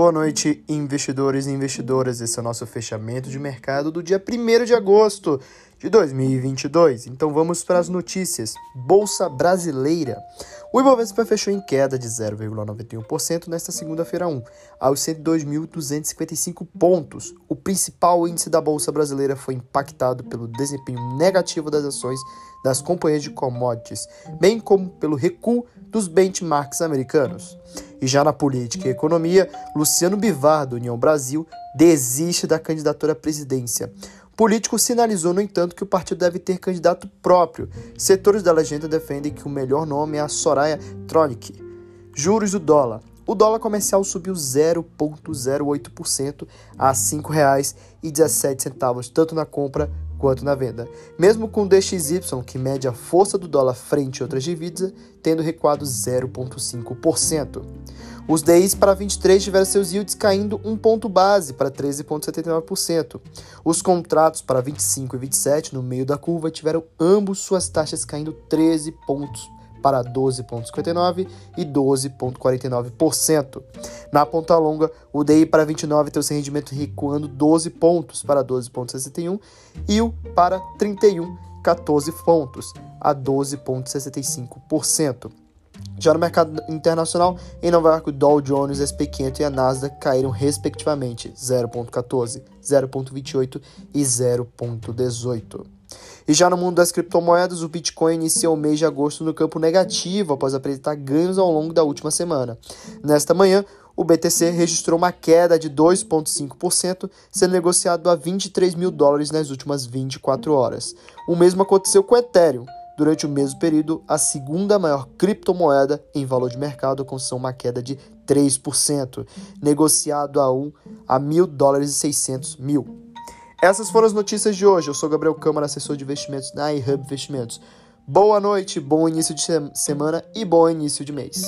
Boa noite, investidores e investidoras. Esse é o nosso fechamento de mercado do dia 1 de agosto de 2022. Então vamos para as notícias. Bolsa Brasileira. O Ibovespa fechou em queda de 0,91% nesta segunda-feira 1, aos 102.255 pontos. O principal índice da Bolsa Brasileira foi impactado pelo desempenho negativo das ações das companhias de commodities, bem como pelo recuo dos benchmarks americanos. E já na política e economia, Luciano Bivar, do União Brasil, desiste da candidatura à presidência. O político sinalizou, no entanto, que o partido deve ter candidato próprio. Setores da legenda defendem que o melhor nome é a Soraya Tronic. Juros do dólar. O dólar comercial subiu 0,08% a R$ 5,17, tanto na compra quanto na venda. Mesmo com o DXY, que mede a força do dólar frente a outras divisas, tendo recuado 0,5%. Os DIs para 23 tiveram seus yields caindo um ponto base para 13,79%. Os contratos para 25 e 27 no meio da curva tiveram ambos suas taxas caindo 13 pontos para 12,59% e 12,49%. Na ponta longa, o DI para 29 tem o seu rendimento recuando 12 pontos para 12,61% e o para 31, 14 pontos a 12,65%. Já no mercado internacional, em Nova York, o Dow Jones, SP 500 e a Nasdaq caíram respectivamente 0,14, 0,28 e 0,18. E já no mundo das criptomoedas, o Bitcoin inicia o mês de agosto no campo negativo após apresentar ganhos ao longo da última semana. Nesta manhã, o BTC registrou uma queda de 2,5%, sendo negociado a 23 mil dólares nas últimas 24 horas. O mesmo aconteceu com o Ethereum. Durante o mesmo período, a segunda maior criptomoeda em valor de mercado alcançou uma queda de 3%, negociado a, um, a mil dólares e 600 mil. Essas foram as notícias de hoje. Eu sou Gabriel Câmara, assessor de investimentos na iHub Investimentos. Boa noite, bom início de semana e bom início de mês.